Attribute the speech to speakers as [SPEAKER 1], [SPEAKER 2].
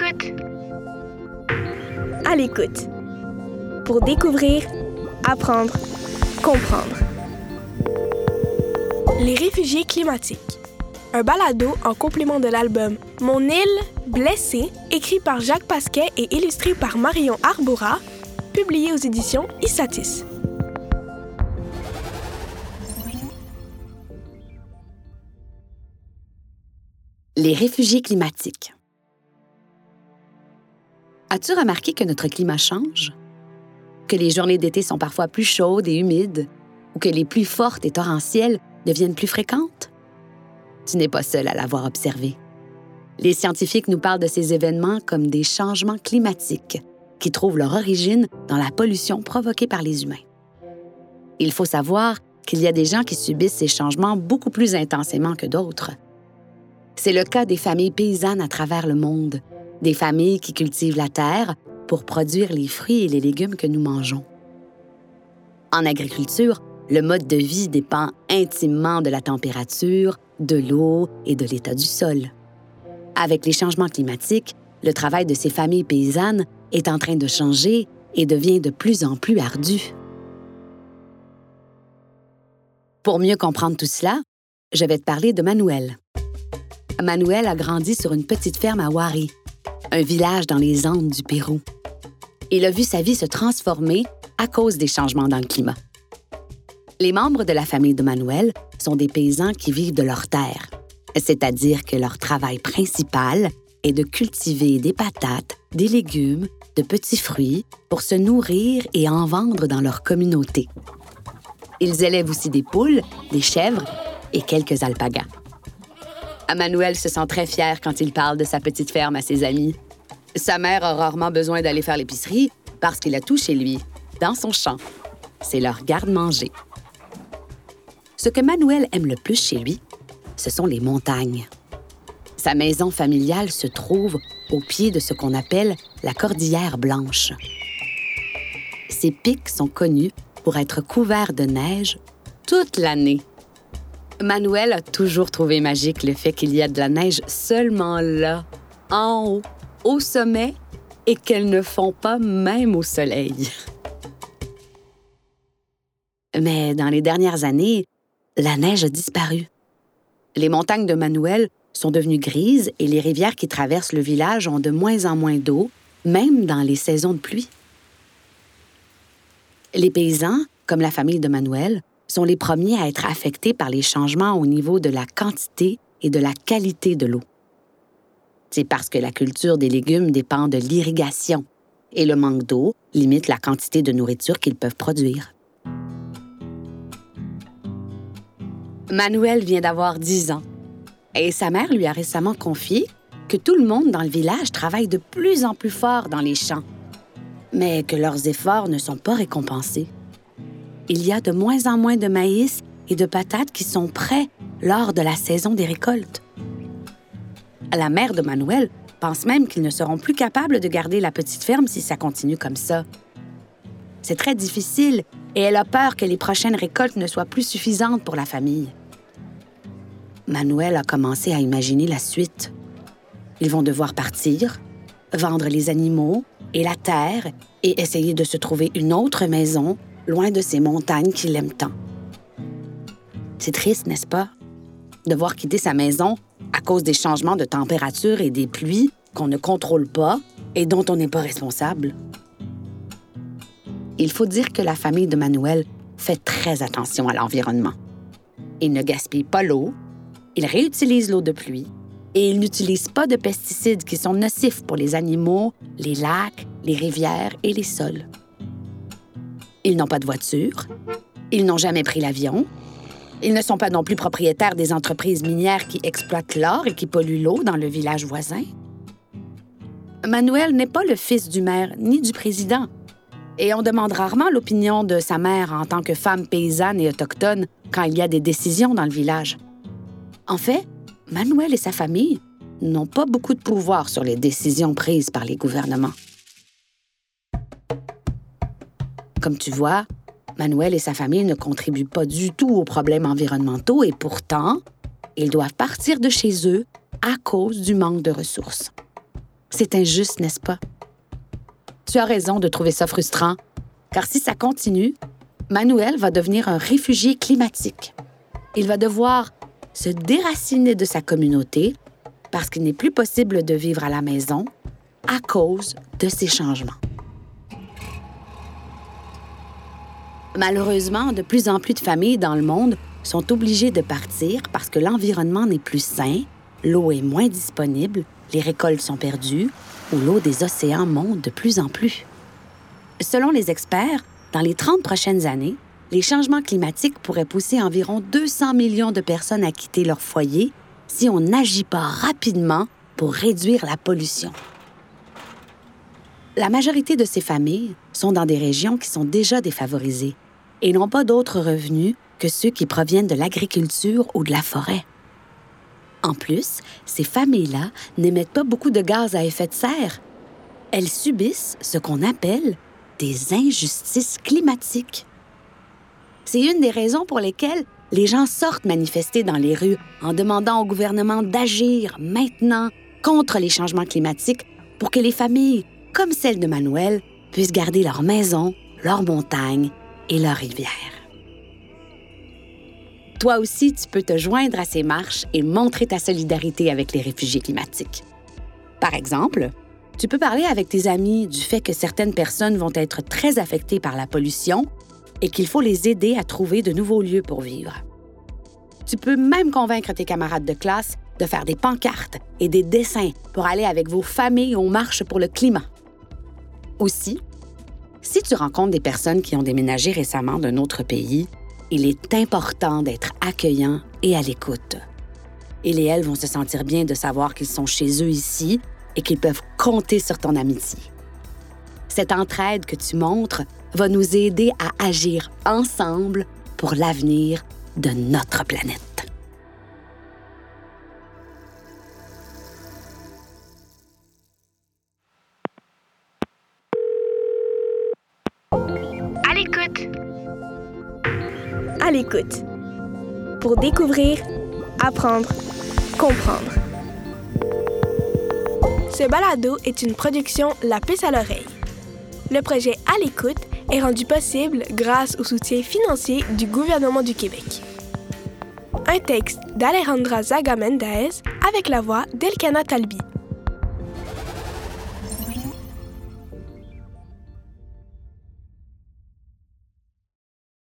[SPEAKER 1] l'écoute.
[SPEAKER 2] À l'écoute. Pour découvrir, apprendre, comprendre. Les réfugiés climatiques. Un balado en complément de l'album Mon île blessée, écrit par Jacques Pasquet et illustré par Marion Arbora, publié aux éditions Issatis.
[SPEAKER 3] Les réfugiés climatiques. As-tu remarqué que notre climat change? Que les journées d'été sont parfois plus chaudes et humides? Ou que les pluies fortes et torrentielles deviennent plus fréquentes? Tu n'es pas seul à l'avoir observé. Les scientifiques nous parlent de ces événements comme des changements climatiques qui trouvent leur origine dans la pollution provoquée par les humains. Il faut savoir qu'il y a des gens qui subissent ces changements beaucoup plus intensément que d'autres. C'est le cas des familles paysannes à travers le monde, des familles qui cultivent la terre pour produire les fruits et les légumes que nous mangeons. En agriculture, le mode de vie dépend intimement de la température, de l'eau et de l'état du sol. Avec les changements climatiques, le travail de ces familles paysannes est en train de changer et devient de plus en plus ardu. Pour mieux comprendre tout cela, je vais te parler de Manuel. Manuel a grandi sur une petite ferme à Wari, un village dans les Andes du Pérou. Il a vu sa vie se transformer à cause des changements dans le climat. Les membres de la famille de Manuel sont des paysans qui vivent de leur terre, c'est-à-dire que leur travail principal est de cultiver des patates, des légumes, de petits fruits pour se nourrir et en vendre dans leur communauté. Ils élèvent aussi des poules, des chèvres et quelques alpagas. Emmanuel se sent très fier quand il parle de sa petite ferme à ses amis. Sa mère a rarement besoin d'aller faire l'épicerie parce qu'il a tout chez lui, dans son champ. C'est leur garde-manger. Ce que Manuel aime le plus chez lui, ce sont les montagnes. Sa maison familiale se trouve au pied de ce qu'on appelle la Cordillère Blanche. Ces pics sont connus pour être couverts de neige toute l'année. Manuel a toujours trouvé magique le fait qu'il y a de la neige seulement là, en haut, au sommet, et qu'elle ne fond pas même au soleil. Mais dans les dernières années, la neige a disparu. Les montagnes de Manuel sont devenues grises et les rivières qui traversent le village ont de moins en moins d'eau, même dans les saisons de pluie. Les paysans, comme la famille de Manuel, sont les premiers à être affectés par les changements au niveau de la quantité et de la qualité de l'eau. C'est parce que la culture des légumes dépend de l'irrigation et le manque d'eau limite la quantité de nourriture qu'ils peuvent produire. Manuel vient d'avoir 10 ans et sa mère lui a récemment confié que tout le monde dans le village travaille de plus en plus fort dans les champs, mais que leurs efforts ne sont pas récompensés il y a de moins en moins de maïs et de patates qui sont prêts lors de la saison des récoltes. La mère de Manuel pense même qu'ils ne seront plus capables de garder la petite ferme si ça continue comme ça. C'est très difficile et elle a peur que les prochaines récoltes ne soient plus suffisantes pour la famille. Manuel a commencé à imaginer la suite. Ils vont devoir partir, vendre les animaux et la terre et essayer de se trouver une autre maison loin de ces montagnes qu'il aime tant. C'est triste, n'est-ce pas? De voir quitter sa maison à cause des changements de température et des pluies qu'on ne contrôle pas et dont on n'est pas responsable. Il faut dire que la famille de Manuel fait très attention à l'environnement. Il ne gaspille pas l'eau, il réutilise l'eau de pluie et il n'utilise pas de pesticides qui sont nocifs pour les animaux, les lacs, les rivières et les sols. Ils n'ont pas de voiture. Ils n'ont jamais pris l'avion. Ils ne sont pas non plus propriétaires des entreprises minières qui exploitent l'or et qui polluent l'eau dans le village voisin. Manuel n'est pas le fils du maire ni du président. Et on demande rarement l'opinion de sa mère en tant que femme paysanne et autochtone quand il y a des décisions dans le village. En fait, Manuel et sa famille n'ont pas beaucoup de pouvoir sur les décisions prises par les gouvernements. Comme tu vois, Manuel et sa famille ne contribuent pas du tout aux problèmes environnementaux et pourtant, ils doivent partir de chez eux à cause du manque de ressources. C'est injuste, n'est-ce pas? Tu as raison de trouver ça frustrant, car si ça continue, Manuel va devenir un réfugié climatique. Il va devoir se déraciner de sa communauté parce qu'il n'est plus possible de vivre à la maison à cause de ces changements. Malheureusement, de plus en plus de familles dans le monde sont obligées de partir parce que l'environnement n'est plus sain, l'eau est moins disponible, les récoltes sont perdues ou l'eau des océans monte de plus en plus. Selon les experts, dans les 30 prochaines années, les changements climatiques pourraient pousser environ 200 millions de personnes à quitter leur foyer si on n'agit pas rapidement pour réduire la pollution. La majorité de ces familles sont dans des régions qui sont déjà défavorisées et n'ont pas d'autres revenus que ceux qui proviennent de l'agriculture ou de la forêt. En plus, ces familles-là n'émettent pas beaucoup de gaz à effet de serre. Elles subissent ce qu'on appelle des injustices climatiques. C'est une des raisons pour lesquelles les gens sortent manifester dans les rues en demandant au gouvernement d'agir maintenant contre les changements climatiques pour que les familles, comme celle de Manuel, puissent garder leur maison, leurs montagnes et leurs rivières. Toi aussi, tu peux te joindre à ces marches et montrer ta solidarité avec les réfugiés climatiques. Par exemple, tu peux parler avec tes amis du fait que certaines personnes vont être très affectées par la pollution et qu'il faut les aider à trouver de nouveaux lieux pour vivre. Tu peux même convaincre tes camarades de classe de faire des pancartes et des dessins pour aller avec vos familles aux marches pour le climat. Aussi, si tu rencontres des personnes qui ont déménagé récemment d'un autre pays, il est important d'être accueillant et à l'écoute. Il et elles vont se sentir bien de savoir qu'ils sont chez eux ici et qu'ils peuvent compter sur ton amitié. Cette entraide que tu montres va nous aider à agir ensemble pour l'avenir de notre planète.
[SPEAKER 2] À l'écoute. Pour découvrir, apprendre, comprendre. Ce balado est une production La Puce à l'oreille. Le projet À l'écoute est rendu possible grâce au soutien financier du gouvernement du Québec. Un texte d'Alejandra Zaga Mendez avec la voix d'Elkana Talbi.